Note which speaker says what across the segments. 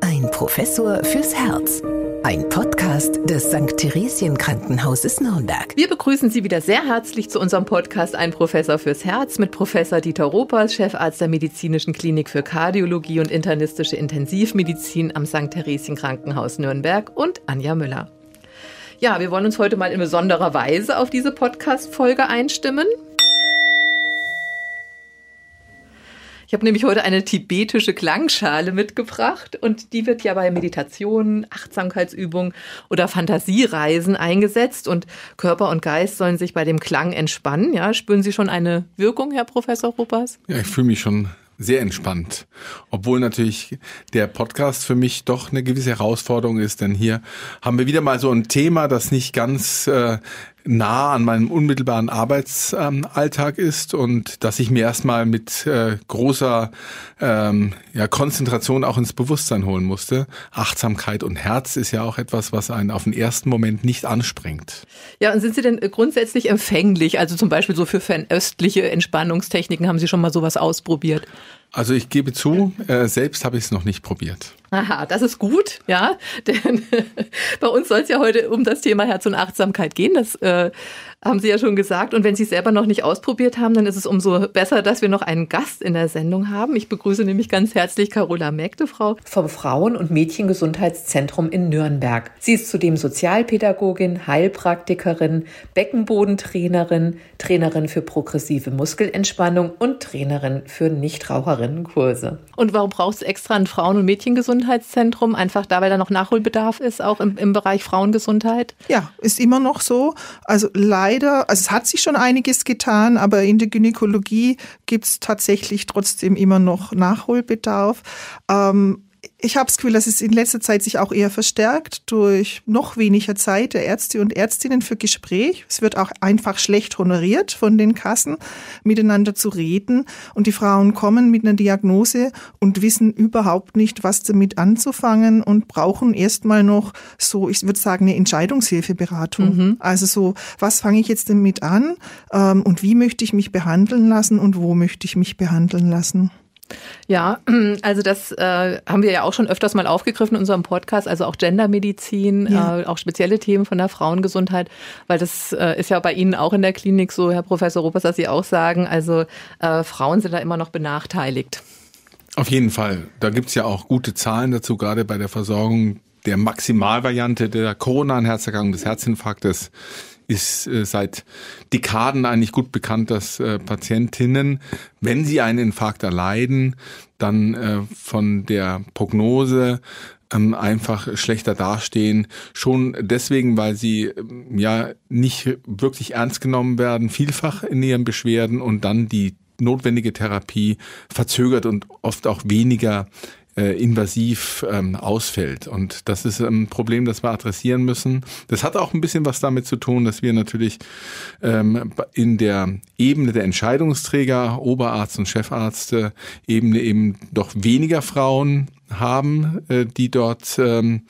Speaker 1: Ein Professor fürs Herz. Ein Podcast des St. Theresien Krankenhauses Nürnberg.
Speaker 2: Wir begrüßen Sie wieder sehr herzlich zu unserem Podcast Ein Professor fürs Herz mit Professor Dieter Ropers, Chefarzt der Medizinischen Klinik für Kardiologie und internistische Intensivmedizin am St. Theresien Krankenhaus Nürnberg und Anja Müller. Ja, wir wollen uns heute mal in besonderer Weise auf diese Podcast-Folge einstimmen. Ich habe nämlich heute eine tibetische Klangschale mitgebracht und die wird ja bei Meditationen, Achtsamkeitsübungen oder Fantasiereisen eingesetzt und Körper und Geist sollen sich bei dem Klang entspannen. Ja, spüren Sie schon eine Wirkung, Herr Professor Ruppers?
Speaker 3: Ja, ich fühle mich schon sehr entspannt. Obwohl natürlich der Podcast für mich doch eine gewisse Herausforderung ist, denn hier haben wir wieder mal so ein Thema, das nicht ganz äh, nah an meinem unmittelbaren Arbeitsalltag ist und dass ich mir erstmal mit äh, großer ähm, ja, Konzentration auch ins Bewusstsein holen musste. Achtsamkeit und Herz ist ja auch etwas, was einen auf den ersten Moment nicht anspringt.
Speaker 2: Ja, und sind Sie denn grundsätzlich empfänglich? Also zum Beispiel so für fernöstliche Entspannungstechniken haben Sie schon mal sowas ausprobiert?
Speaker 3: Also ich gebe zu, äh, selbst habe ich es noch nicht probiert.
Speaker 2: Aha, das ist gut, ja, denn bei uns soll es ja heute um das Thema Herz und Achtsamkeit gehen. Das äh, haben Sie ja schon gesagt. Und wenn Sie es selber noch nicht ausprobiert haben, dann ist es umso besser, dass wir noch einen Gast in der Sendung haben. Ich begrüße nämlich ganz herzlich Carola Mägdefrau vom Frauen- und Mädchengesundheitszentrum in Nürnberg. Sie ist zudem Sozialpädagogin, Heilpraktikerin, Beckenbodentrainerin, Trainerin für progressive Muskelentspannung und Trainerin für Nichtraucherinnenkurse. Und warum braucht es extra ein Frauen- und Mädchengesundheitszentrum? Einfach da, weil da noch Nachholbedarf ist, auch im, im Bereich Frauengesundheit?
Speaker 4: Ja, ist immer noch so. Also leider leider, also es hat sich schon einiges getan, aber in der Gynäkologie gibt es tatsächlich trotzdem immer noch Nachholbedarf. Ähm, ich habe das Gefühl, dass es in letzter Zeit sich auch eher verstärkt durch noch weniger Zeit der Ärzte und Ärztinnen für Gespräch. Es wird auch einfach schlecht honoriert von den Kassen, miteinander zu reden. Und die Frauen kommen mit einer Diagnose und wissen überhaupt nicht, was damit anzufangen und brauchen erstmal noch so, ich würde sagen, eine Entscheidungshilfeberatung. Mhm. Also so, was fange ich jetzt damit an ähm, und wie möchte ich mich behandeln lassen und wo möchte ich mich behandeln lassen?
Speaker 2: Ja, also das äh, haben wir ja auch schon öfters mal aufgegriffen in unserem Podcast, also auch Gendermedizin, ja. äh, auch spezielle Themen von der Frauengesundheit, weil das äh, ist ja bei Ihnen auch in der Klinik so, Herr Professor Ruppers, dass Sie auch sagen, also äh, Frauen sind da immer noch benachteiligt.
Speaker 3: Auf jeden Fall. Da gibt's ja auch gute Zahlen dazu, gerade bei der Versorgung der Maximalvariante der koronaren Herzerkrankung des Herzinfarktes ist äh, seit Dekaden eigentlich gut bekannt, dass äh, Patientinnen, wenn sie einen Infarkt erleiden, dann äh, von der Prognose ähm, einfach schlechter dastehen. Schon deswegen, weil sie ähm, ja nicht wirklich ernst genommen werden, vielfach in ihren Beschwerden und dann die notwendige Therapie verzögert und oft auch weniger äh, invasiv ähm, ausfällt. Und das ist ein Problem, das wir adressieren müssen. Das hat auch ein bisschen was damit zu tun, dass wir natürlich ähm, in der Ebene der Entscheidungsträger, Oberarzt und Chefarzte Ebene eben doch weniger Frauen haben, äh, die dort ähm,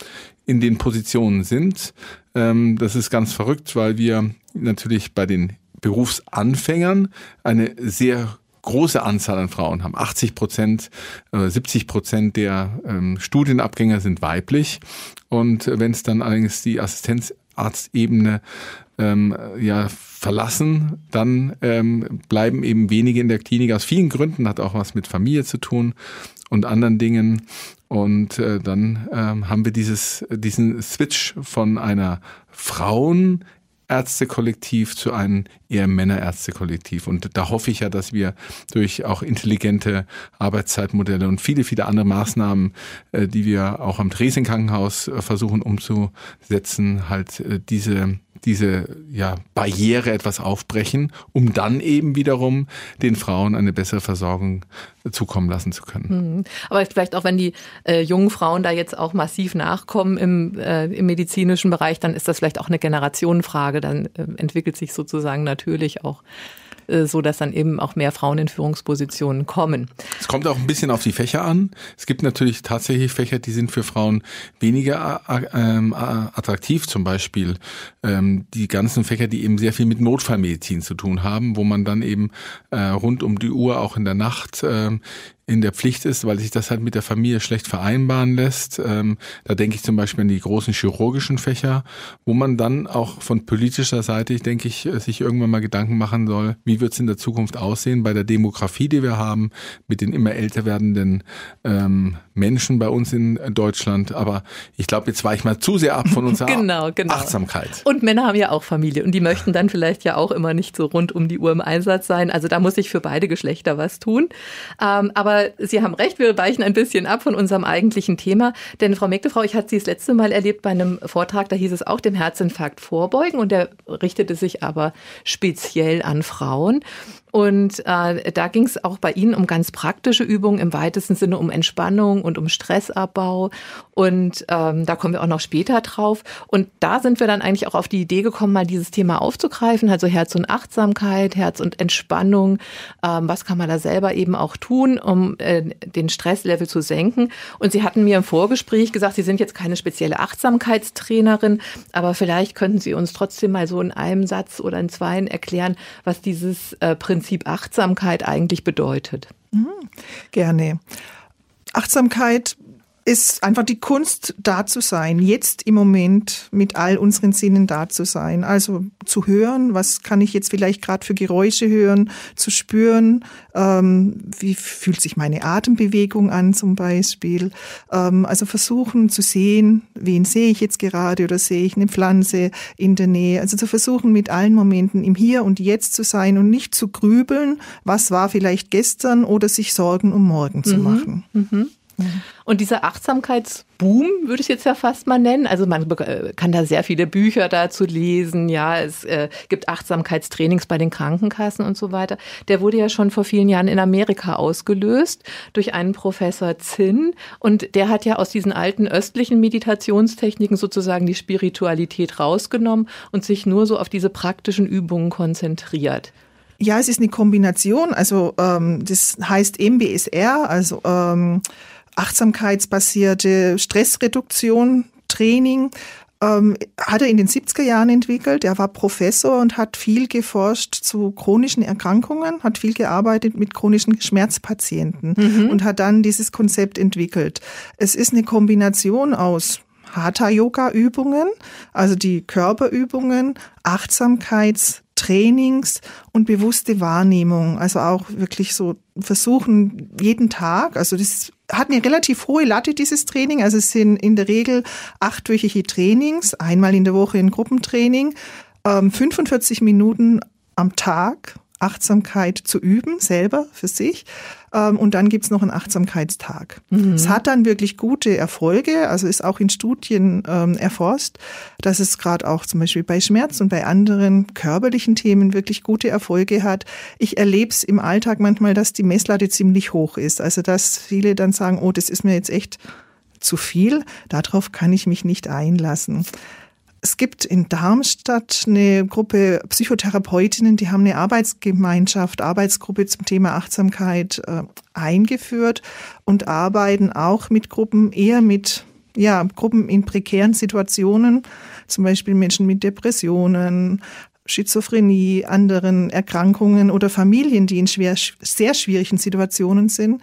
Speaker 3: in den Positionen sind. Ähm, das ist ganz verrückt, weil wir natürlich bei den Berufsanfängern eine sehr große Anzahl an Frauen haben. 80 Prozent, äh, 70 Prozent der ähm, Studienabgänger sind weiblich. Und wenn es dann allerdings die Assistenzarztebene ähm, ja, verlassen, dann ähm, bleiben eben wenige in der Klinik. Aus vielen Gründen hat auch was mit Familie zu tun und anderen Dingen. Und äh, dann ähm, haben wir dieses, diesen Switch von einer Frauen Ärztekollektiv zu einem eher Männerärztekollektiv. Und da hoffe ich ja, dass wir durch auch intelligente Arbeitszeitmodelle und viele, viele andere Maßnahmen, äh, die wir auch am Dresden Krankenhaus äh, versuchen umzusetzen, halt äh, diese diese ja, Barriere etwas aufbrechen, um dann eben wiederum den Frauen eine bessere Versorgung zukommen lassen zu können.
Speaker 2: Mhm. Aber vielleicht auch, wenn die äh, jungen Frauen da jetzt auch massiv nachkommen im, äh, im medizinischen Bereich, dann ist das vielleicht auch eine Generationenfrage. Dann äh, entwickelt sich sozusagen natürlich auch so dass dann eben auch mehr Frauen in Führungspositionen kommen.
Speaker 3: Es kommt auch ein bisschen auf die Fächer an. Es gibt natürlich tatsächlich Fächer, die sind für Frauen weniger äh, ähm, attraktiv, zum Beispiel ähm, die ganzen Fächer, die eben sehr viel mit Notfallmedizin zu tun haben, wo man dann eben äh, rund um die Uhr auch in der Nacht ähm, in der Pflicht ist, weil sich das halt mit der Familie schlecht vereinbaren lässt. Ähm, da denke ich zum Beispiel an die großen chirurgischen Fächer, wo man dann auch von politischer Seite, ich denke ich, sich irgendwann mal Gedanken machen soll, wie wird es in der Zukunft aussehen bei der Demografie, die wir haben, mit den immer älter werdenden ähm, Menschen bei uns in Deutschland. Aber ich glaube, jetzt war ich mal zu sehr ab von unserer genau, genau. Achtsamkeit.
Speaker 2: Und Männer haben ja auch Familie und die möchten dann vielleicht ja auch immer nicht so rund um die Uhr im Einsatz sein. Also da muss ich für beide Geschlechter was tun. Ähm, aber Sie haben recht, wir weichen ein bisschen ab von unserem eigentlichen Thema. Denn Frau Meckdefrau, ich hatte Sie das letzte Mal erlebt bei einem Vortrag, da hieß es auch dem Herzinfarkt vorbeugen und der richtete sich aber speziell an Frauen. Und äh, da ging es auch bei Ihnen um ganz praktische Übungen, im weitesten Sinne um Entspannung und um Stressabbau. Und ähm, da kommen wir auch noch später drauf. Und da sind wir dann eigentlich auch auf die Idee gekommen, mal dieses Thema aufzugreifen, also Herz und Achtsamkeit, Herz und Entspannung. Ähm, was kann man da selber eben auch tun, um äh, den Stresslevel zu senken? Und Sie hatten mir im Vorgespräch gesagt, Sie sind jetzt keine spezielle Achtsamkeitstrainerin, aber vielleicht könnten Sie uns trotzdem mal so in einem Satz oder in zweien erklären, was dieses äh, Prinzip Prinzip Achtsamkeit eigentlich bedeutet.
Speaker 4: Mhm. Gerne. Achtsamkeit ist einfach die Kunst, da zu sein, jetzt im Moment mit all unseren Sinnen da zu sein. Also zu hören, was kann ich jetzt vielleicht gerade für Geräusche hören, zu spüren, ähm, wie fühlt sich meine Atembewegung an zum Beispiel. Ähm, also versuchen zu sehen, wen sehe ich jetzt gerade oder sehe ich eine Pflanze in der Nähe. Also zu versuchen, mit allen Momenten im Hier und Jetzt zu sein und nicht zu grübeln, was war vielleicht gestern oder sich Sorgen um morgen zu mhm. machen. Mhm.
Speaker 2: Und dieser Achtsamkeitsboom würde ich jetzt ja fast mal nennen. Also man äh, kann da sehr viele Bücher dazu lesen. Ja, es äh, gibt Achtsamkeitstrainings bei den Krankenkassen und so weiter. Der wurde ja schon vor vielen Jahren in Amerika ausgelöst durch einen Professor Zinn. Und der hat ja aus diesen alten östlichen Meditationstechniken sozusagen die Spiritualität rausgenommen und sich nur so auf diese praktischen Übungen konzentriert.
Speaker 4: Ja, es ist eine Kombination. Also ähm, das heißt MBSR, also ähm, achtsamkeitsbasierte Stressreduktion, Training, ähm, hat er in den 70er Jahren entwickelt. Er war Professor und hat viel geforscht zu chronischen Erkrankungen, hat viel gearbeitet mit chronischen Schmerzpatienten mhm. und hat dann dieses Konzept entwickelt. Es ist eine Kombination aus Hatha-Yoga-Übungen, also die Körperübungen, Achtsamkeitstrainings und bewusste Wahrnehmung. Also auch wirklich so versuchen, jeden Tag, also das hat eine relativ hohe Latte, dieses Training. Also es sind in der Regel achtwöchige Trainings, einmal in der Woche ein Gruppentraining, 45 ähm, Minuten am Tag Achtsamkeit zu üben, selber für sich. Ähm, und dann gibt's noch einen Achtsamkeitstag. Mhm. Es hat dann wirklich gute Erfolge, also ist auch in Studien ähm, erforscht, dass es gerade auch zum Beispiel bei Schmerz und bei anderen körperlichen Themen wirklich gute Erfolge hat. Ich erlebe es im Alltag manchmal, dass die Messlatte ziemlich hoch ist. Also dass viele dann sagen, oh, das ist mir jetzt echt zu viel, darauf kann ich mich nicht einlassen. Es gibt in Darmstadt eine Gruppe Psychotherapeutinnen, die haben eine Arbeitsgemeinschaft, Arbeitsgruppe zum Thema Achtsamkeit äh, eingeführt und arbeiten auch mit Gruppen, eher mit ja, Gruppen in prekären Situationen, zum Beispiel Menschen mit Depressionen, Schizophrenie, anderen Erkrankungen oder Familien, die in schwer, sehr schwierigen Situationen sind.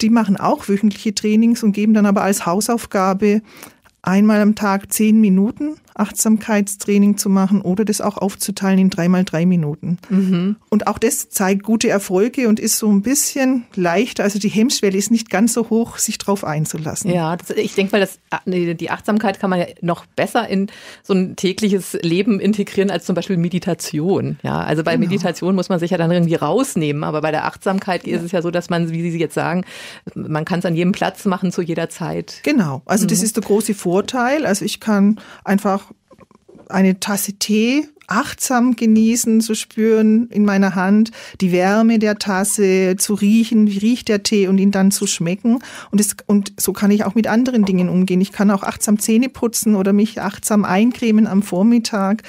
Speaker 4: Die machen auch wöchentliche Trainings und geben dann aber als Hausaufgabe einmal am Tag zehn Minuten Achtsamkeitstraining zu machen oder das auch aufzuteilen in dreimal drei Minuten. Mhm. Und auch das zeigt gute Erfolge und ist so ein bisschen leichter. Also die Hemmschwelle ist nicht ganz so hoch, sich drauf einzulassen.
Speaker 2: Ja, das, ich denke mal, das, die Achtsamkeit kann man ja noch besser in so ein tägliches Leben integrieren als zum Beispiel Meditation. Ja, also bei genau. Meditation muss man sich ja dann irgendwie rausnehmen, aber bei der Achtsamkeit ja. ist es ja so, dass man, wie Sie jetzt sagen, man kann es an jedem Platz machen zu jeder Zeit.
Speaker 4: Genau, also mhm. das ist der große Vorteil. Also ich kann einfach eine Tasse Tee achtsam genießen, zu spüren in meiner Hand, die Wärme der Tasse, zu riechen, wie riecht der Tee und ihn dann zu schmecken. Und, es, und so kann ich auch mit anderen Dingen umgehen. Ich kann auch achtsam Zähne putzen oder mich achtsam eincremen am Vormittag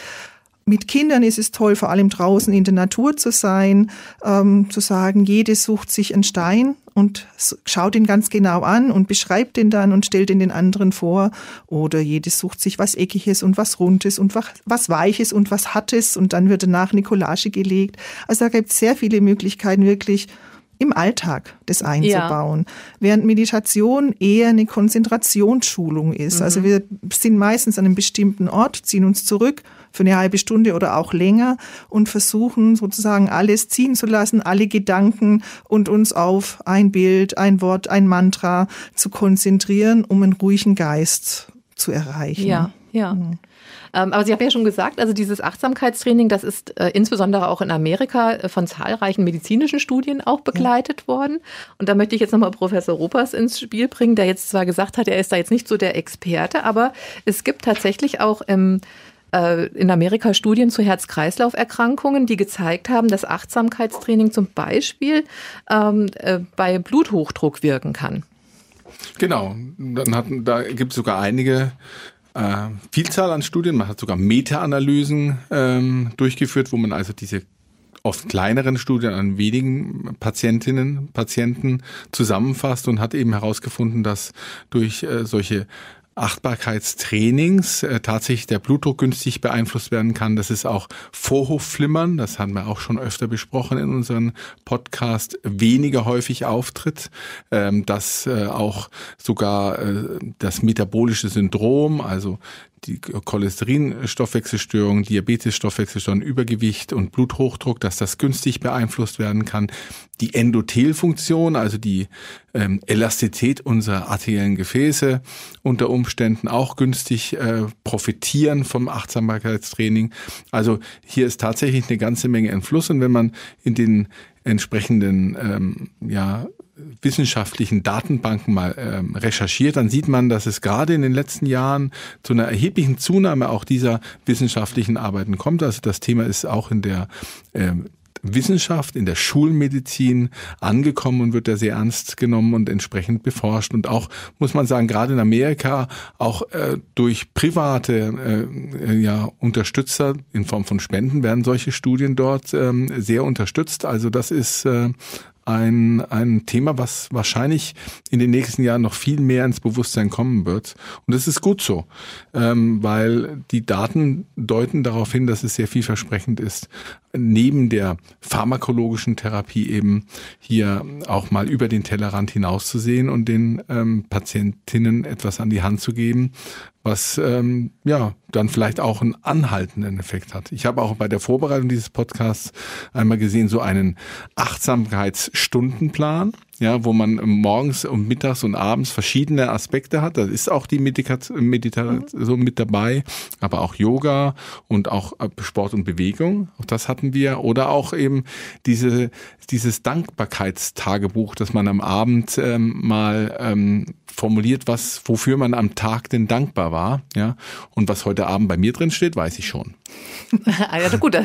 Speaker 4: mit Kindern ist es toll, vor allem draußen in der Natur zu sein, ähm, zu sagen, jede sucht sich einen Stein und schaut ihn ganz genau an und beschreibt den dann und stellt ihn den anderen vor. Oder jede sucht sich was Eckiges und was Rundes und was, was Weiches und was Hartes und dann wird danach eine Collage gelegt. Also da gibt es sehr viele Möglichkeiten, wirklich im Alltag das einzubauen. Ja. Während Meditation eher eine Konzentrationsschulung ist. Also mhm. Also wir sind meistens an einem bestimmten Ort, ziehen uns zurück für eine halbe Stunde oder auch länger und versuchen sozusagen alles ziehen zu lassen, alle Gedanken und uns auf ein Bild, ein Wort, ein Mantra zu konzentrieren, um einen ruhigen Geist zu erreichen.
Speaker 2: Ja, ja. Mhm. Ähm, aber Sie haben ja schon gesagt, also dieses Achtsamkeitstraining, das ist äh, insbesondere auch in Amerika äh, von zahlreichen medizinischen Studien auch begleitet ja. worden. Und da möchte ich jetzt nochmal Professor Ropers ins Spiel bringen, der jetzt zwar gesagt hat, er ist da jetzt nicht so der Experte, aber es gibt tatsächlich auch im äh, in Amerika Studien zu Herz-Kreislauf-Erkrankungen, die gezeigt haben, dass Achtsamkeitstraining zum Beispiel ähm, äh, bei Bluthochdruck wirken kann.
Speaker 3: Genau, hatten, da gibt es sogar einige äh, Vielzahl an Studien. Man hat sogar Meta-Analysen ähm, durchgeführt, wo man also diese oft kleineren Studien an wenigen Patientinnen, Patienten zusammenfasst und hat eben herausgefunden, dass durch äh, solche Achtbarkeitstrainings äh, tatsächlich der Blutdruck günstig beeinflusst werden kann. Das ist auch Vorhofflimmern, das haben wir auch schon öfter besprochen in unserem Podcast, weniger häufig auftritt, ähm, dass äh, auch sogar äh, das metabolische Syndrom, also die Cholesterinstoffwechselstörung, Diabetes-Stoffwechselstörung, Übergewicht und Bluthochdruck, dass das günstig beeinflusst werden kann. Die Endothelfunktion, also die ähm, Elastizität unserer arteriellen Gefäße, unter Umständen auch günstig äh, profitieren vom Achtsamkeitstraining. Also hier ist tatsächlich eine ganze Menge Fluss und wenn man in den entsprechenden ähm, ja, wissenschaftlichen Datenbanken mal ähm, recherchiert, dann sieht man, dass es gerade in den letzten Jahren zu einer erheblichen Zunahme auch dieser wissenschaftlichen Arbeiten kommt. Also das Thema ist auch in der ähm, Wissenschaft, in der Schulmedizin angekommen und wird da sehr ernst genommen und entsprechend beforscht. Und auch, muss man sagen, gerade in Amerika auch äh, durch private äh, ja, Unterstützer in Form von Spenden werden solche Studien dort ähm, sehr unterstützt. Also das ist äh, ein, ein Thema, was wahrscheinlich in den nächsten Jahren noch viel mehr ins Bewusstsein kommen wird. Und das ist gut so, ähm, weil die Daten deuten darauf hin, dass es sehr vielversprechend ist, neben der pharmakologischen Therapie eben hier auch mal über den Tellerrand hinauszusehen und den ähm, Patientinnen etwas an die Hand zu geben, was ähm, ja dann vielleicht auch einen anhaltenden Effekt hat. Ich habe auch bei der Vorbereitung dieses Podcasts einmal gesehen, so einen Achtsamkeitsstundenplan ja, wo man morgens und mittags und abends verschiedene Aspekte hat. Da ist auch die Meditation Meditation mit dabei, aber auch Yoga und auch äh, Sport und Bewegung. Auch das hatten wir. Oder auch eben diese, dieses Dankbarkeitstagebuch, dass man am Abend ähm, mal ähm, formuliert, was, wofür man am Tag denn dankbar war. Ja, und was heute Abend bei mir drin steht, weiß ich schon.
Speaker 2: ah, ja, gut,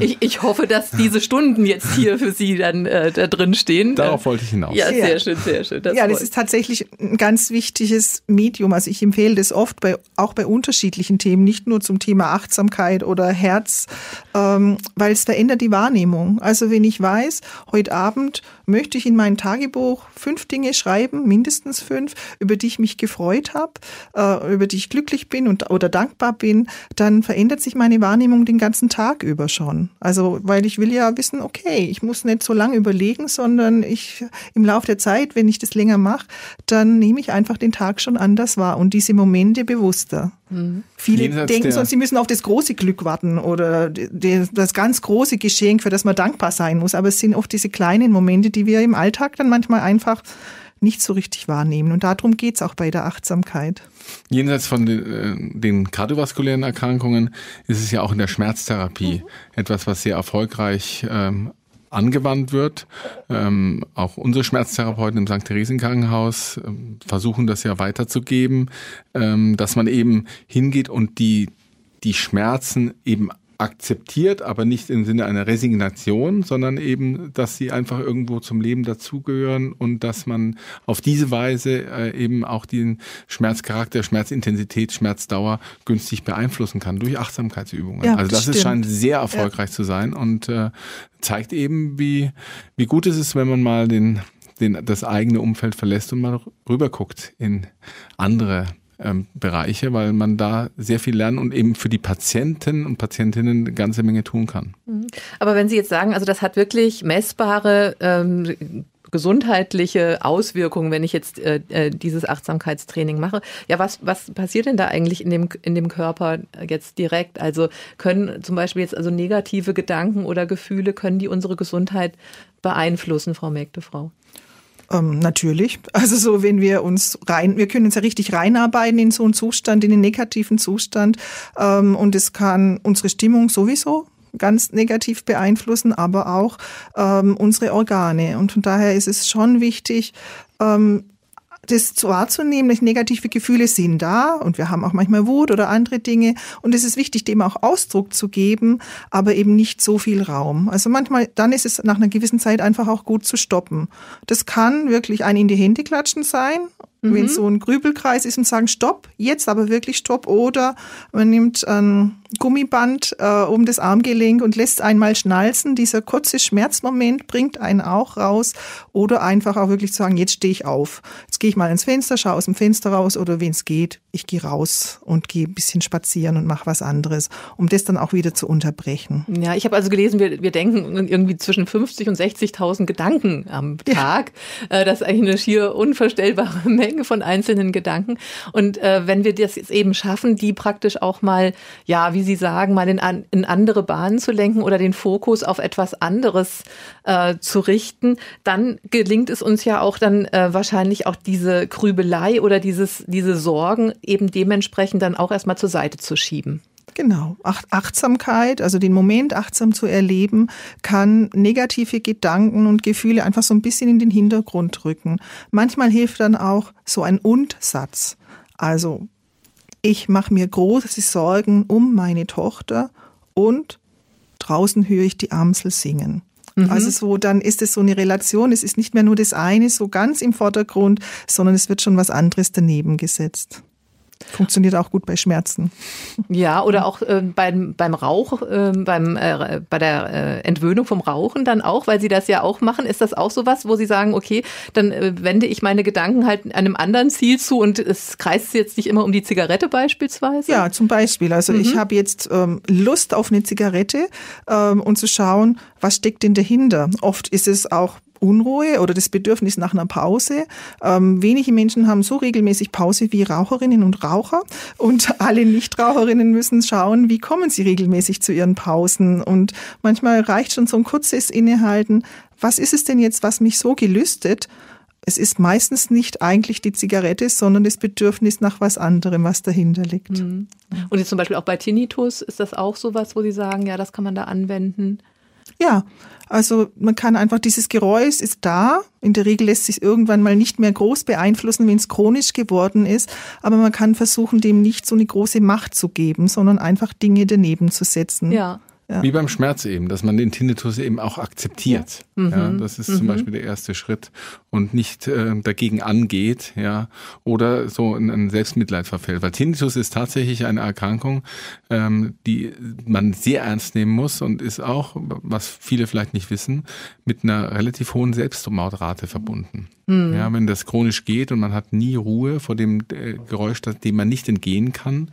Speaker 2: ich, ich hoffe, dass diese Stunden jetzt hier für Sie dann äh, da drin stehen.
Speaker 3: Darauf wollte ich hinaus.
Speaker 2: Ja, sehr schön, sehr schön.
Speaker 4: Das ja, das ist tatsächlich ein ganz wichtiges Medium. Also ich empfehle das oft bei, auch bei unterschiedlichen Themen, nicht nur zum Thema Achtsamkeit oder Herz, ähm, weil es verändert die Wahrnehmung. Also wenn ich weiß, heute Abend möchte ich in mein Tagebuch fünf Dinge schreiben, mindestens fünf, über die ich mich gefreut habe, äh, über die ich glücklich bin und, oder dankbar bin, dann verändert sich meine Wahrnehmung den ganzen Tag über schon. Also, weil ich will ja wissen, okay, ich muss nicht so lange überlegen, sondern ich im Laufe der Zeit, wenn ich das länger mache, dann nehme ich einfach den Tag schon anders wahr und diese Momente bewusster. Mhm. Viele Jenseits denken sonst, sie müssen auf das große Glück warten oder das ganz große Geschenk, für das man dankbar sein muss. Aber es sind oft diese kleinen Momente, die wir im Alltag dann manchmal einfach nicht so richtig wahrnehmen. Und darum geht es auch bei der Achtsamkeit.
Speaker 3: Jenseits von den, äh, den kardiovaskulären Erkrankungen ist es ja auch in der Schmerztherapie mhm. etwas, was sehr erfolgreich ähm, angewandt wird. Ähm, auch unsere Schmerztherapeuten im St. Theresien Krankenhaus ähm, versuchen das ja weiterzugeben, ähm, dass man eben hingeht und die, die Schmerzen eben akzeptiert, aber nicht im Sinne einer Resignation, sondern eben, dass sie einfach irgendwo zum Leben dazugehören und dass man auf diese Weise äh, eben auch den Schmerzcharakter, Schmerzintensität, Schmerzdauer günstig beeinflussen kann durch Achtsamkeitsübungen. Ja, also das ist, scheint sehr erfolgreich ja. zu sein und äh, zeigt eben, wie, wie gut es ist, wenn man mal den, den, das eigene Umfeld verlässt und mal rüber guckt in andere ähm, Bereiche, weil man da sehr viel lernen und eben für die Patienten und Patientinnen eine ganze Menge tun kann.
Speaker 2: Mhm. Aber wenn Sie jetzt sagen, also das hat wirklich messbare ähm, gesundheitliche Auswirkungen, wenn ich jetzt äh, äh, dieses Achtsamkeitstraining mache. Ja, was, was passiert denn da eigentlich in dem, in dem Körper jetzt direkt? Also können zum Beispiel jetzt also negative Gedanken oder Gefühle, können die unsere Gesundheit beeinflussen, Frau Mägdefrau?
Speaker 4: Ähm, natürlich. Also so, wenn wir uns rein, wir können uns ja richtig reinarbeiten in so einen Zustand, in den negativen Zustand. Ähm, und es kann unsere Stimmung sowieso ganz negativ beeinflussen, aber auch ähm, unsere Organe. Und von daher ist es schon wichtig, ähm, das wahrzunehmen, negative Gefühle sind da und wir haben auch manchmal Wut oder andere Dinge und es ist wichtig, dem auch Ausdruck zu geben, aber eben nicht so viel Raum. Also manchmal, dann ist es nach einer gewissen Zeit einfach auch gut zu stoppen. Das kann wirklich ein in die Hände klatschen sein mhm. wenn so ein Grübelkreis ist und sagen, stopp, jetzt aber wirklich stopp. Oder man nimmt ein Gummiband äh, um das Armgelenk und lässt einmal schnalzen. Dieser kurze Schmerzmoment bringt einen auch raus. Oder einfach auch wirklich sagen, jetzt stehe ich auf. Jetzt gehe ich mal ins Fenster, schaue aus dem Fenster raus oder wenn es geht, ich gehe raus und gehe ein bisschen spazieren und mache was anderes, um das dann auch wieder zu unterbrechen.
Speaker 2: Ja, ich habe also gelesen, wir, wir denken irgendwie zwischen 50 und 60.000 Gedanken am Tag. Ja. Äh, das ist eigentlich eine schier unvorstellbare Menge. Von einzelnen Gedanken. Und äh, wenn wir das jetzt eben schaffen, die praktisch auch mal, ja, wie Sie sagen, mal in, in andere Bahnen zu lenken oder den Fokus auf etwas anderes äh, zu richten, dann gelingt es uns ja auch dann äh, wahrscheinlich auch diese Grübelei oder dieses, diese Sorgen eben dementsprechend dann auch erstmal zur Seite zu schieben.
Speaker 4: Genau. Achtsamkeit, also den Moment achtsam zu erleben, kann negative Gedanken und Gefühle einfach so ein bisschen in den Hintergrund rücken. Manchmal hilft dann auch so ein Und-Satz. Also, ich mache mir große Sorgen um meine Tochter und draußen höre ich die Amsel singen. Mhm. Also so, dann ist es so eine Relation. Es ist nicht mehr nur das eine so ganz im Vordergrund, sondern es wird schon was anderes daneben gesetzt. Funktioniert auch gut bei Schmerzen.
Speaker 2: Ja, oder auch äh, beim, beim Rauch, äh, beim, äh, bei der äh, Entwöhnung vom Rauchen dann auch, weil Sie das ja auch machen. Ist das auch so was, wo Sie sagen, okay, dann äh, wende ich meine Gedanken halt einem anderen Ziel zu und es kreist jetzt nicht immer um die Zigarette beispielsweise?
Speaker 4: Ja, zum Beispiel. Also mhm. ich habe jetzt ähm, Lust auf eine Zigarette ähm, und zu schauen, was steckt denn dahinter. Oft ist es auch Unruhe oder das Bedürfnis nach einer Pause. Ähm, wenige Menschen haben so regelmäßig Pause wie Raucherinnen und Raucher und alle Nichtraucherinnen müssen schauen, wie kommen sie regelmäßig zu ihren Pausen. Und manchmal reicht schon so ein kurzes Innehalten. Was ist es denn jetzt, was mich so gelüstet? Es ist meistens nicht eigentlich die Zigarette, sondern das Bedürfnis nach was anderem, was dahinter liegt. Mhm.
Speaker 2: Und jetzt zum Beispiel auch bei Tinnitus ist das auch sowas, wo Sie sagen, ja, das kann man da anwenden?
Speaker 4: Ja, also man kann einfach, dieses Geräusch ist da. In der Regel lässt sich irgendwann mal nicht mehr groß beeinflussen, wenn es chronisch geworden ist. Aber man kann versuchen, dem nicht so eine große Macht zu geben, sondern einfach Dinge daneben zu setzen.
Speaker 3: Ja. Ja. Wie beim Schmerz eben, dass man den Tinnitus eben auch akzeptiert. Ja. ja mhm. das ist mhm. zum Beispiel der erste Schritt und nicht äh, dagegen angeht, ja, oder so in ein Selbstmitleid verfällt. Weil Tinnitus ist tatsächlich eine Erkrankung, ähm, die man sehr ernst nehmen muss und ist auch, was viele vielleicht nicht wissen, mit einer relativ hohen Selbstmordrate verbunden. Mhm. Ja, wenn das chronisch geht und man hat nie Ruhe vor dem äh, Geräusch, dem man nicht entgehen kann,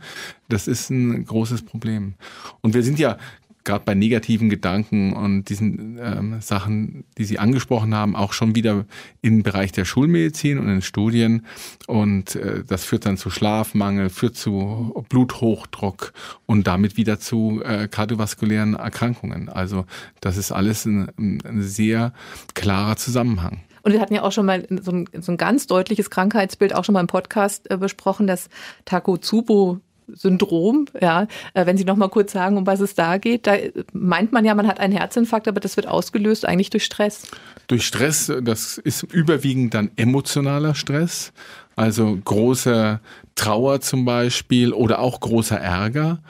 Speaker 3: das ist ein großes Problem. Und wir sind ja gerade bei negativen Gedanken und diesen ähm, Sachen, die Sie angesprochen haben, auch schon wieder im Bereich der Schulmedizin und in Studien. Und äh, das führt dann zu Schlafmangel, führt zu Bluthochdruck und damit wieder zu äh, kardiovaskulären Erkrankungen. Also das ist alles ein, ein sehr klarer Zusammenhang.
Speaker 2: Und wir hatten ja auch schon mal so ein, so ein ganz deutliches Krankheitsbild auch schon mal im Podcast äh, besprochen, das Takotsubo Syndrom, ja, äh, wenn Sie noch mal kurz sagen, um was es da geht, da meint man ja, man hat einen Herzinfarkt, aber das wird ausgelöst eigentlich durch Stress.
Speaker 3: Durch Stress, das ist überwiegend dann emotionaler Stress, also große Trauer zum Beispiel oder auch großer Ärger.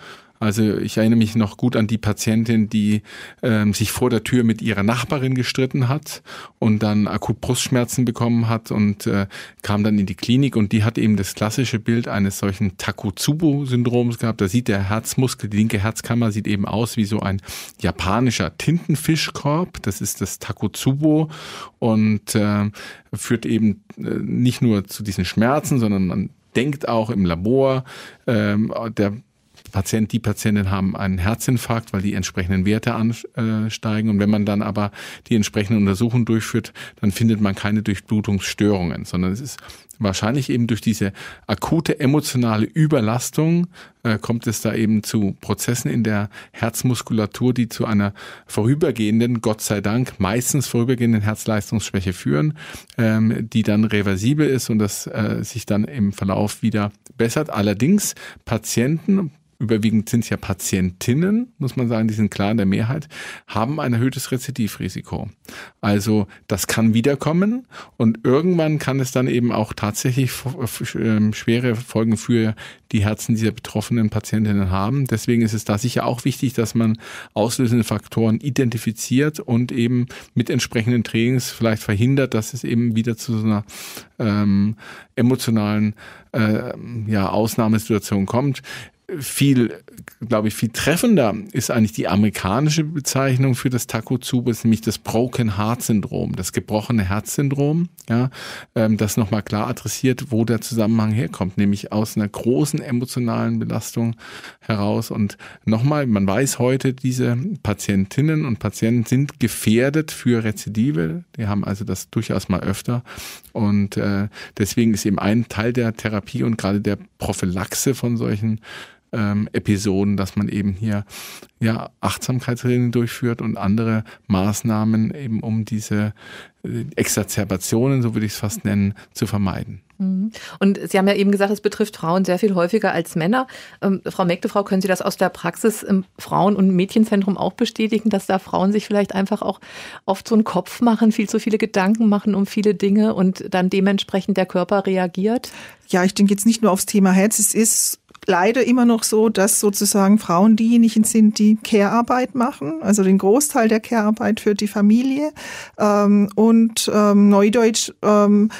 Speaker 3: Also ich erinnere mich noch gut an die Patientin, die ähm, sich vor der Tür mit ihrer Nachbarin gestritten hat und dann akut Brustschmerzen bekommen hat und äh, kam dann in die Klinik und die hat eben das klassische Bild eines solchen Takotsubo-Syndroms gehabt. Da sieht der Herzmuskel, die linke Herzkammer sieht eben aus wie so ein japanischer Tintenfischkorb. Das ist das Takotsubo und äh, führt eben äh, nicht nur zu diesen Schmerzen, sondern man denkt auch im Labor, ähm, der Patient, die Patientin haben einen Herzinfarkt, weil die entsprechenden Werte ansteigen. Und wenn man dann aber die entsprechende Untersuchung durchführt, dann findet man keine Durchblutungsstörungen, sondern es ist wahrscheinlich eben durch diese akute emotionale Überlastung äh, kommt es da eben zu Prozessen in der Herzmuskulatur, die zu einer vorübergehenden, Gott sei Dank, meistens vorübergehenden Herzleistungsschwäche führen, ähm, die dann reversibel ist und das äh, sich dann im Verlauf wieder bessert. Allerdings Patienten, überwiegend sind es ja Patientinnen, muss man sagen, die sind klar in der Mehrheit, haben ein erhöhtes Rezidivrisiko. Also das kann wiederkommen und irgendwann kann es dann eben auch tatsächlich ähm, schwere Folgen für die Herzen dieser betroffenen Patientinnen haben. Deswegen ist es da sicher auch wichtig, dass man auslösende Faktoren identifiziert und eben mit entsprechenden Trainings vielleicht verhindert, dass es eben wieder zu so einer ähm, emotionalen äh, ja, Ausnahmesituation kommt viel, glaube ich, viel treffender ist eigentlich die amerikanische Bezeichnung für das Takotsubo, nämlich das Broken Heart Syndrom, das gebrochene Herzsyndrom, ja, ähm, das nochmal klar adressiert, wo der Zusammenhang herkommt, nämlich aus einer großen emotionalen Belastung heraus. Und nochmal, man weiß heute, diese Patientinnen und Patienten sind gefährdet für Rezidive. Die haben also das durchaus mal öfter. Und äh, deswegen ist eben ein Teil der Therapie und gerade der Prophylaxe von solchen ähm, Episoden, dass man eben hier ja Achtsamkeitstraining durchführt und andere Maßnahmen eben um diese äh, Exazerbationen, so würde ich es fast nennen, zu vermeiden.
Speaker 2: Mhm. Und Sie haben ja eben gesagt, es betrifft Frauen sehr viel häufiger als Männer. Ähm, Frau Mägdefrau, können Sie das aus der Praxis im Frauen- und Mädchenzentrum auch bestätigen, dass da Frauen sich vielleicht einfach auch oft so einen Kopf machen, viel zu viele Gedanken machen um viele Dinge und dann dementsprechend der Körper reagiert?
Speaker 4: Ja, ich denke jetzt nicht nur aufs Thema Herz. Es ist leider immer noch so, dass sozusagen Frauen diejenigen sind, die Care-Arbeit machen, also den Großteil der Care-Arbeit für die Familie. Ähm, und ähm, Neudeutsch ähm,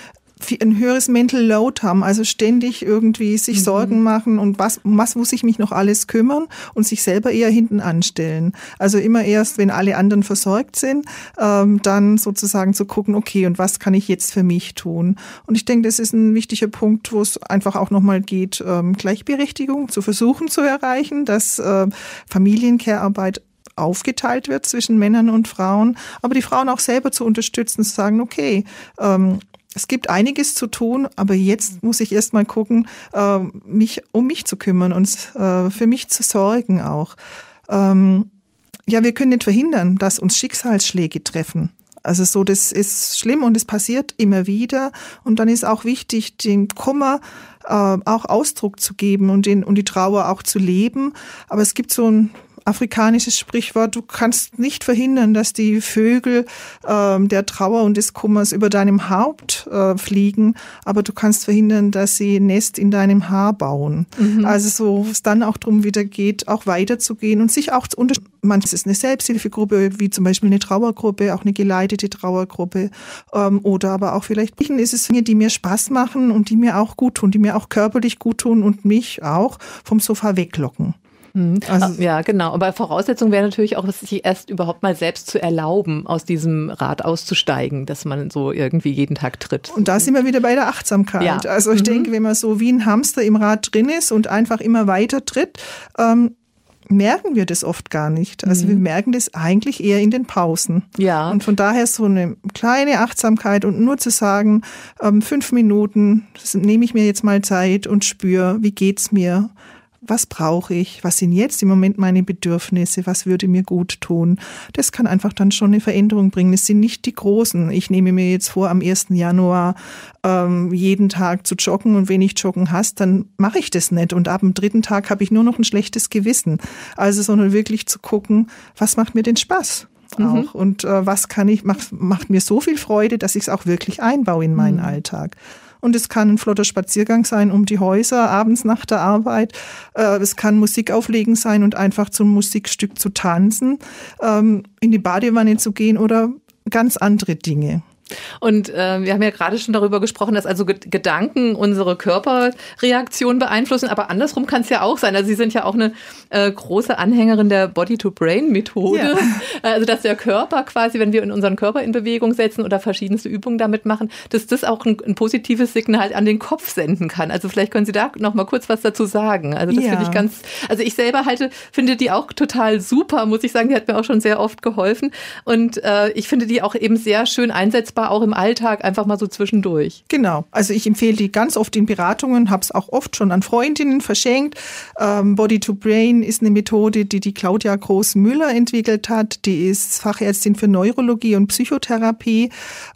Speaker 4: ein höheres Mental Load haben, also ständig irgendwie sich mhm. Sorgen machen und was, was muss ich mich noch alles kümmern und sich selber eher hinten anstellen. Also immer erst, wenn alle anderen versorgt sind, ähm, dann sozusagen zu gucken, okay, und was kann ich jetzt für mich tun? Und ich denke, das ist ein wichtiger Punkt, wo es einfach auch nochmal geht, ähm, Gleichberechtigung zu versuchen zu erreichen, dass äh, Familiencare-Arbeit aufgeteilt wird zwischen Männern und Frauen, aber die Frauen auch selber zu unterstützen, zu sagen, okay, ähm, es gibt einiges zu tun, aber jetzt muss ich erst mal gucken, äh, mich um mich zu kümmern und äh, für mich zu sorgen auch. Ähm, ja, wir können nicht verhindern, dass uns Schicksalsschläge treffen. Also so, das ist schlimm und es passiert immer wieder. Und dann ist auch wichtig, den Kummer äh, auch Ausdruck zu geben und, den, und die Trauer auch zu leben. Aber es gibt so ein afrikanisches Sprichwort, du kannst nicht verhindern, dass die Vögel äh, der Trauer und des Kummers über deinem Haupt äh, fliegen, aber du kannst verhindern, dass sie ein Nest in deinem Haar bauen. Mhm. Also so, es dann auch darum wieder geht, auch weiterzugehen und sich auch zu unterstützen. Manches ist eine Selbsthilfegruppe, wie zum Beispiel eine Trauergruppe, auch eine geleitete Trauergruppe ähm, oder aber auch vielleicht ist es Dinge, die mir Spaß machen und die mir auch gut tun, die mir auch körperlich gut tun und mich auch vom Sofa weglocken.
Speaker 2: Mhm. Also, ah, ja, genau. Aber Voraussetzung wäre natürlich auch, sich erst überhaupt mal selbst zu erlauben, aus diesem Rad auszusteigen, dass man so irgendwie jeden Tag tritt.
Speaker 4: Und da sind wir wieder bei der Achtsamkeit. Ja. Also ich mhm. denke, wenn man so wie ein Hamster im Rad drin ist und einfach immer weiter tritt, ähm, merken wir das oft gar nicht. Also mhm. wir merken das eigentlich eher in den Pausen. Ja. Und von daher so eine kleine Achtsamkeit und nur zu sagen, ähm, fünf Minuten nehme ich mir jetzt mal Zeit und spüre, wie geht's mir? Was brauche ich, was sind jetzt im Moment meine Bedürfnisse, was würde mir gut tun. Das kann einfach dann schon eine Veränderung bringen. Es sind nicht die großen. Ich nehme mir jetzt vor, am 1. Januar ähm, jeden Tag zu joggen und wenn ich joggen hast, dann mache ich das nicht. Und ab dem dritten Tag habe ich nur noch ein schlechtes Gewissen. Also, sondern wirklich zu gucken, was macht mir denn Spaß? Mhm. Auch. Und äh, was kann ich, macht, macht mir so viel Freude, dass ich es auch wirklich einbaue in meinen mhm. Alltag. Und es kann ein flotter Spaziergang sein um die Häuser, abends nach der Arbeit. Äh, es kann Musik auflegen sein und einfach zum Musikstück zu tanzen, ähm, in die Badewanne zu gehen oder ganz andere Dinge.
Speaker 2: Und äh, wir haben ja gerade schon darüber gesprochen, dass also Gedanken unsere Körperreaktion beeinflussen, aber andersrum kann es ja auch sein. Also Sie sind ja auch eine äh, große Anhängerin der Body-to-Brain-Methode. Ja. Also dass der Körper quasi, wenn wir in unseren Körper in Bewegung setzen oder verschiedenste Übungen damit machen, dass das auch ein, ein positives Signal an den Kopf senden kann. Also vielleicht können Sie da noch mal kurz was dazu sagen. Also das ja. finde ich ganz, also ich selber halte, finde die auch total super, muss ich sagen. Die hat mir auch schon sehr oft geholfen. Und äh, ich finde die auch eben sehr schön einsetzbar, auch im Alltag, einfach mal so zwischendurch.
Speaker 4: Genau. Also ich empfehle die ganz oft in Beratungen, habe es auch oft schon an Freundinnen verschenkt. Ähm, Body to Brain ist eine Methode, die die Claudia Groß-Müller entwickelt hat. Die ist Fachärztin für Neurologie und Psychotherapie.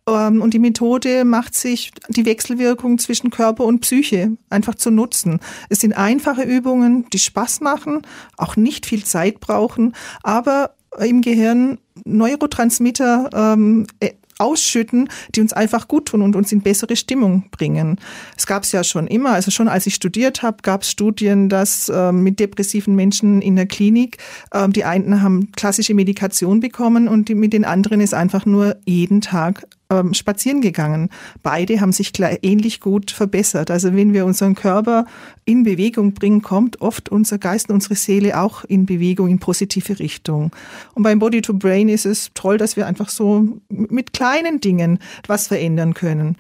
Speaker 4: Ähm, und die Methode macht sich die Wechselwirkung zwischen Körper und Psyche einfach zu nutzen. Es sind einfache Übungen, die Spaß machen, auch nicht viel Zeit brauchen, aber im Gehirn Neurotransmitter ähm, äh, ausschütten, die uns einfach gut tun und uns in bessere Stimmung bringen. Es gab es ja schon immer, also schon als ich studiert habe, gab es Studien, dass äh, mit depressiven Menschen in der Klinik, äh, die einen haben klassische Medikation bekommen und die, mit den anderen ist einfach nur jeden Tag ähm, spazieren gegangen. Beide haben sich ähnlich gut verbessert. Also wenn wir unseren Körper in Bewegung bringen, kommt oft unser Geist und unsere Seele auch in Bewegung, in positive Richtung. Und beim Body to Brain ist es toll, dass wir einfach so mit kleinen Dingen was verändern können.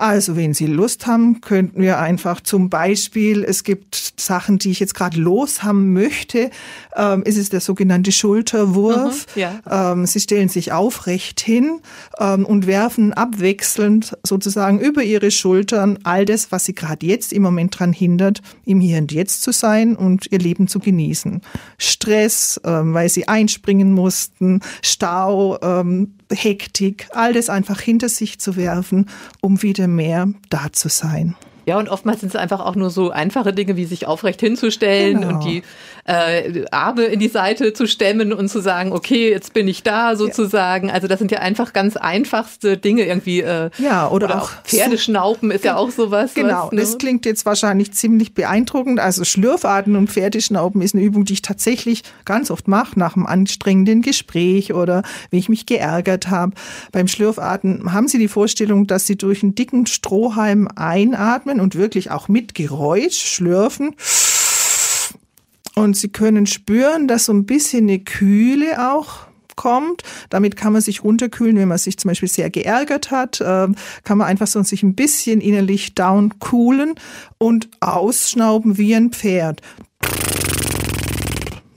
Speaker 4: Also, wenn Sie Lust haben, könnten wir einfach zum Beispiel, es gibt Sachen, die ich jetzt gerade los haben möchte. Ähm, es ist der sogenannte Schulterwurf. Mhm, ja. ähm, Sie stellen sich aufrecht hin ähm, und werfen abwechselnd sozusagen über Ihre Schultern all das, was Sie gerade jetzt im Moment dran hindert, im Hier und Jetzt zu sein und Ihr Leben zu genießen. Stress, ähm, weil Sie einspringen mussten, Stau, ähm, Hektik, all das einfach hinter sich zu werfen, um wieder mehr da zu sein.
Speaker 2: Ja, und oftmals sind es einfach auch nur so einfache Dinge, wie sich aufrecht hinzustellen genau. und die äh, Arme in die Seite zu stemmen und zu sagen, okay, jetzt bin ich da sozusagen. Ja. Also das sind ja einfach ganz einfachste Dinge irgendwie. Äh,
Speaker 4: ja, oder, oder auch,
Speaker 2: Pferdeschnauben ist ja auch sowas.
Speaker 4: Genau, was, ne? das klingt jetzt wahrscheinlich ziemlich beeindruckend. Also Schlürfatmen und Pferdeschnauben ist eine Übung, die ich tatsächlich ganz oft mache, nach einem anstrengenden Gespräch oder wenn ich mich geärgert habe. Beim Schlürfatmen haben Sie die Vorstellung, dass Sie durch einen dicken Strohhalm einatmen und wirklich auch mit Geräusch schlürfen. Und Sie können spüren, dass so ein bisschen eine Kühle auch kommt. Damit kann man sich runterkühlen, wenn man sich zum Beispiel sehr geärgert hat, ähm, kann man einfach so sich ein bisschen innerlich down coolen und ausschnauben wie ein Pferd.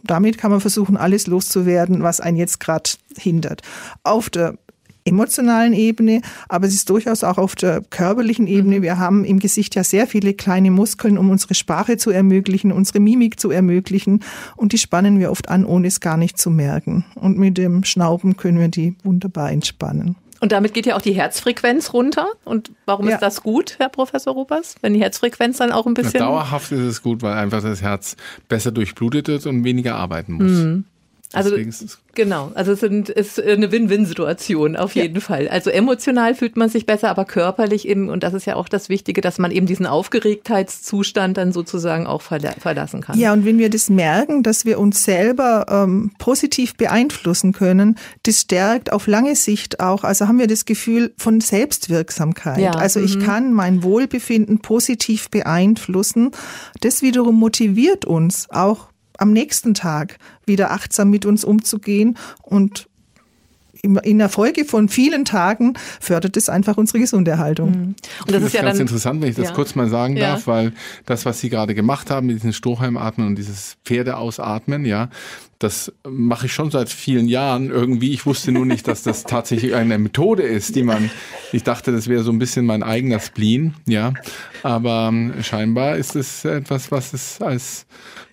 Speaker 4: Damit kann man versuchen, alles loszuwerden, was einen jetzt gerade hindert. Auf der emotionalen Ebene, aber es ist durchaus auch auf der körperlichen Ebene. Mhm. Wir haben im Gesicht ja sehr viele kleine Muskeln, um unsere Sprache zu ermöglichen, unsere Mimik zu ermöglichen und die spannen wir oft an, ohne es gar nicht zu merken. Und mit dem Schnauben können wir die wunderbar entspannen.
Speaker 2: Und damit geht ja auch die Herzfrequenz runter. Und warum ja. ist das gut, Herr Professor Rupers? Wenn die Herzfrequenz dann auch ein bisschen.
Speaker 3: Na, dauerhaft ist es gut, weil einfach das Herz besser durchblutet wird und weniger arbeiten muss. Mhm.
Speaker 2: Also genau, also es ist eine Win-Win-Situation auf jeden ja. Fall. Also emotional fühlt man sich besser, aber körperlich eben, und das ist ja auch das Wichtige, dass man eben diesen Aufgeregtheitszustand dann sozusagen auch verlassen kann.
Speaker 4: Ja, und wenn wir das merken, dass wir uns selber ähm, positiv beeinflussen können, das stärkt auf lange Sicht auch, also haben wir das Gefühl von Selbstwirksamkeit. Ja. Also ich mhm. kann mein Wohlbefinden positiv beeinflussen. Das wiederum motiviert uns auch am nächsten Tag wieder achtsam mit uns umzugehen und in der Folge von vielen Tagen fördert es einfach unsere Gesunderhaltung. Mhm.
Speaker 3: Und das, das ist ja ganz dann, interessant, wenn ich das ja. kurz mal sagen ja. darf, weil das, was Sie gerade gemacht haben, mit diesen Strohhalmatmen und dieses Pferdeausatmen, ja, das mache ich schon seit vielen Jahren irgendwie. Ich wusste nur nicht, dass das tatsächlich eine Methode ist, die man, ich dachte, das wäre so ein bisschen mein eigener Spleen, ja. Aber ähm, scheinbar ist es etwas, was es als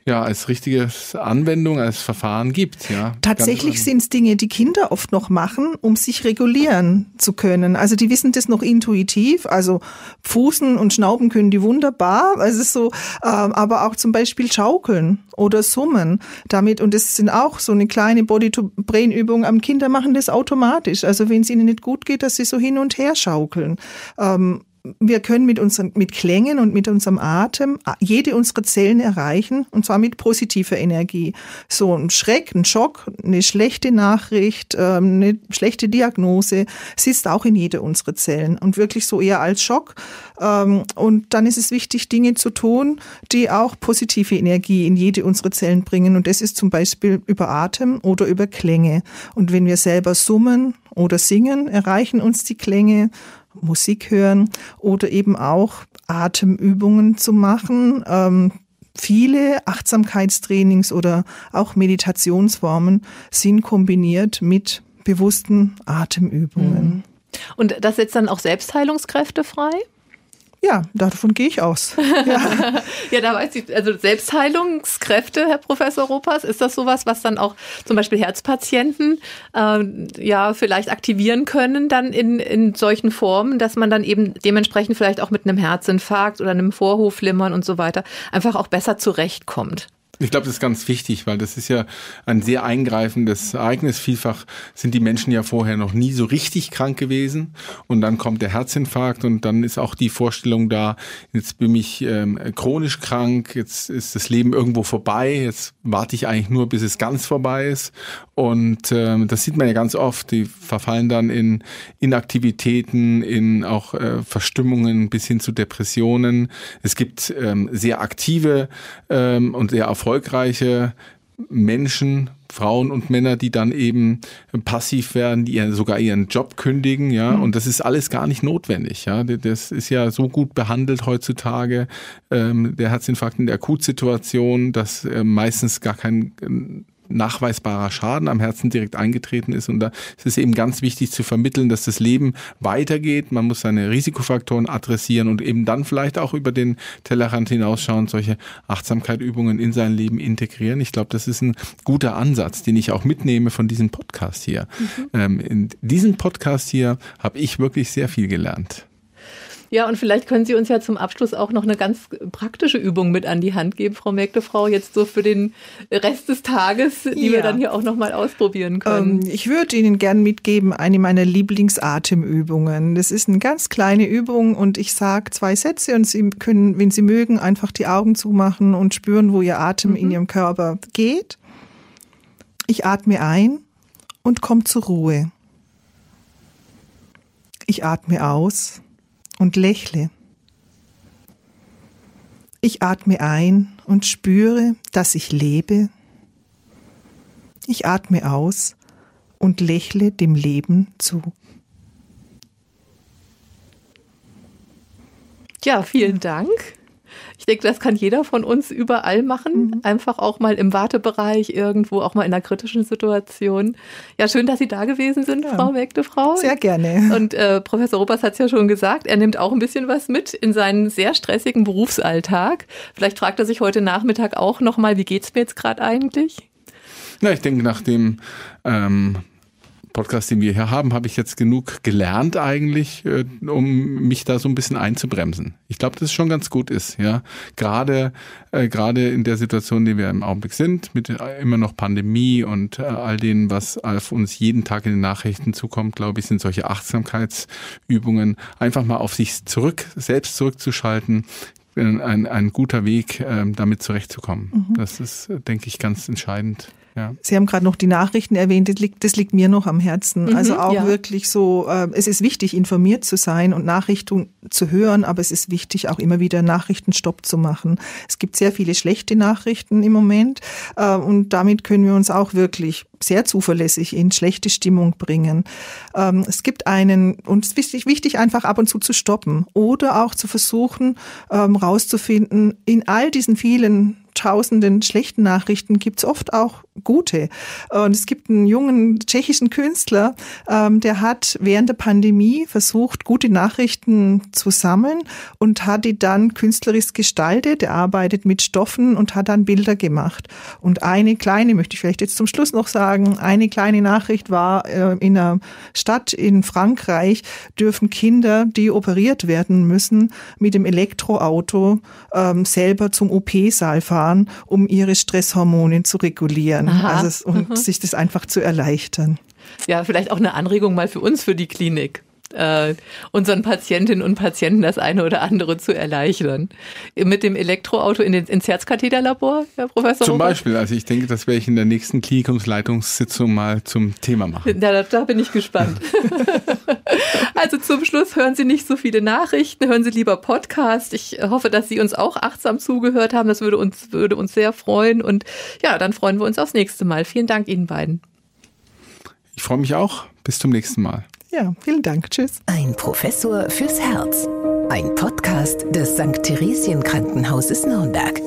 Speaker 3: ja, als richtige Anwendung, als Verfahren gibt. Ja.
Speaker 4: Tatsächlich sind es Dinge, die Kinder oft noch machen, um sich regulieren zu können. Also die wissen das noch intuitiv. Also Fußen und Schnauben können die wunderbar. Also so, äh, aber auch zum Beispiel Schaukeln oder Summen damit. Und das sind auch so eine kleine Body-to-Brain-Übung. Ähm, Kinder machen das automatisch. Also wenn es ihnen nicht gut geht, dass sie so hin und her schaukeln. Ähm, wir können mit unseren, mit Klängen und mit unserem Atem jede unserer Zellen erreichen und zwar mit positiver Energie. So ein Schreck, ein Schock, eine schlechte Nachricht, ähm, eine schlechte Diagnose sitzt auch in jeder unserer Zellen und wirklich so eher als Schock. Ähm, und dann ist es wichtig, Dinge zu tun, die auch positive Energie in jede unserer Zellen bringen. Und das ist zum Beispiel über Atem oder über Klänge. Und wenn wir selber summen oder singen, erreichen uns die Klänge Musik hören oder eben auch Atemübungen zu machen. Ähm, viele Achtsamkeitstrainings oder auch Meditationsformen sind kombiniert mit bewussten Atemübungen. Mhm.
Speaker 2: Und das setzt dann auch Selbstheilungskräfte frei?
Speaker 4: Ja, davon gehe ich aus.
Speaker 2: Ja, ja da weiß ich, also Selbstheilungskräfte, Herr Professor Ropas, ist das sowas, was dann auch zum Beispiel Herzpatienten äh, ja vielleicht aktivieren können dann in, in solchen Formen, dass man dann eben dementsprechend vielleicht auch mit einem Herzinfarkt oder einem Vorhofflimmern und so weiter einfach auch besser zurechtkommt?
Speaker 3: Ich glaube, das ist ganz wichtig, weil das ist ja ein sehr eingreifendes Ereignis. Vielfach sind die Menschen ja vorher noch nie so richtig krank gewesen und dann kommt der Herzinfarkt und dann ist auch die Vorstellung da, jetzt bin ich ähm, chronisch krank, jetzt ist das Leben irgendwo vorbei, jetzt warte ich eigentlich nur, bis es ganz vorbei ist und ähm, das sieht man ja ganz oft. Die verfallen dann in Inaktivitäten, in auch äh, Verstimmungen bis hin zu Depressionen. Es gibt ähm, sehr aktive ähm, und sehr erfolgreiche Menschen, Frauen und Männer, die dann eben passiv werden, die sogar ihren Job kündigen, ja, mhm. und das ist alles gar nicht notwendig, ja. Das ist ja so gut behandelt heutzutage, ähm, der Herzinfarkt in der Akutsituation, dass äh, meistens gar kein nachweisbarer Schaden am Herzen direkt eingetreten ist. Und da ist es eben ganz wichtig zu vermitteln, dass das Leben weitergeht. Man muss seine Risikofaktoren adressieren und eben dann vielleicht auch über den Tellerrand hinausschauen, solche Achtsamkeitübungen in sein Leben integrieren. Ich glaube, das ist ein guter Ansatz, den ich auch mitnehme von diesem Podcast hier. Mhm. Ähm, in diesem Podcast hier habe ich wirklich sehr viel gelernt.
Speaker 2: Ja, und vielleicht können Sie uns ja zum Abschluss auch noch eine ganz praktische Übung mit an die Hand geben, Frau Mägdefrau, jetzt so für den Rest des Tages, die ja. wir dann hier auch nochmal ausprobieren können.
Speaker 4: Ähm, ich würde Ihnen gern mitgeben, eine meiner Lieblingsatemübungen. Das ist eine ganz kleine Übung und ich sage zwei Sätze und Sie können, wenn Sie mögen, einfach die Augen zumachen und spüren, wo Ihr Atem mhm. in Ihrem Körper geht. Ich atme ein und komme zur Ruhe. Ich atme aus und lächle. Ich atme ein und spüre, dass ich lebe. Ich atme aus und lächle dem Leben zu.
Speaker 2: Ja, vielen Dank. Ich denke, das kann jeder von uns überall machen. Mhm. Einfach auch mal im Wartebereich irgendwo, auch mal in einer kritischen Situation. Ja, schön, dass Sie da gewesen sind, ja. Frau Mägdefrau.
Speaker 4: Sehr gerne.
Speaker 2: Und äh, Professor Ropas hat es ja schon gesagt, er nimmt auch ein bisschen was mit in seinen sehr stressigen Berufsalltag. Vielleicht fragt er sich heute Nachmittag auch nochmal, wie geht es mir jetzt gerade eigentlich?
Speaker 3: Na, ich denke, nach dem ähm, Podcast, den wir hier haben, habe ich jetzt genug gelernt eigentlich, äh, um mich da so ein bisschen einzubremsen. Ich glaube, dass es schon ganz gut ist, ja. Gerade äh, gerade in der Situation, in der wir im Augenblick sind, mit äh, immer noch Pandemie und äh, all dem, was auf uns jeden Tag in den Nachrichten zukommt, glaube ich, sind solche Achtsamkeitsübungen einfach mal auf sich zurück, selbst zurückzuschalten, ein, ein guter Weg, ähm, damit zurechtzukommen. Mhm. Das ist, denke ich, ganz entscheidend.
Speaker 4: Ja. Sie haben gerade noch die Nachrichten erwähnt, das liegt, das liegt mir noch am Herzen. Mhm, also auch ja. wirklich so, äh, es ist wichtig, informiert zu sein und Nachrichten zu hören, aber es ist wichtig, auch immer wieder Nachrichtenstopp zu machen. Es gibt sehr viele schlechte Nachrichten im Moment äh, und damit können wir uns auch wirklich sehr zuverlässig in schlechte Stimmung bringen. Ähm, es gibt einen, und es ist wichtig, wichtig, einfach ab und zu zu stoppen oder auch zu versuchen, ähm, rauszufinden, in all diesen vielen tausenden schlechten Nachrichten gibt es oft auch gute. Und es gibt einen jungen tschechischen Künstler, ähm, der hat während der Pandemie versucht, gute Nachrichten zu sammeln und hat die dann künstlerisch gestaltet. Er arbeitet mit Stoffen und hat dann Bilder gemacht. Und eine kleine, möchte ich vielleicht jetzt zum Schluss noch sagen, eine kleine Nachricht war, äh, in einer Stadt in Frankreich dürfen Kinder, die operiert werden müssen, mit dem Elektroauto ähm, selber zum OP-Saal fahren, um ihre Stresshormone zu regulieren. Also, und Aha. sich das einfach zu erleichtern.
Speaker 2: Ja, vielleicht auch eine Anregung mal für uns, für die Klinik. Äh, unseren Patientinnen und Patienten das eine oder andere zu erleichtern. Mit dem Elektroauto in den, ins Herzkatheterlabor, Herr Professor?
Speaker 3: Zum
Speaker 2: Robert?
Speaker 3: Beispiel, also ich denke, das werde ich in der nächsten Klinikumsleitungssitzung mal zum Thema machen.
Speaker 2: Da, da bin ich gespannt. also zum Schluss hören Sie nicht so viele Nachrichten, hören Sie lieber Podcast. Ich hoffe, dass Sie uns auch achtsam zugehört haben. Das würde uns, würde uns sehr freuen. Und ja, dann freuen wir uns aufs nächste Mal. Vielen Dank Ihnen beiden.
Speaker 3: Ich freue mich auch. Bis zum nächsten Mal.
Speaker 4: Ja, vielen Dank. Tschüss.
Speaker 1: Ein Professor fürs Herz. Ein Podcast des St. Theresien Krankenhauses Nürnberg.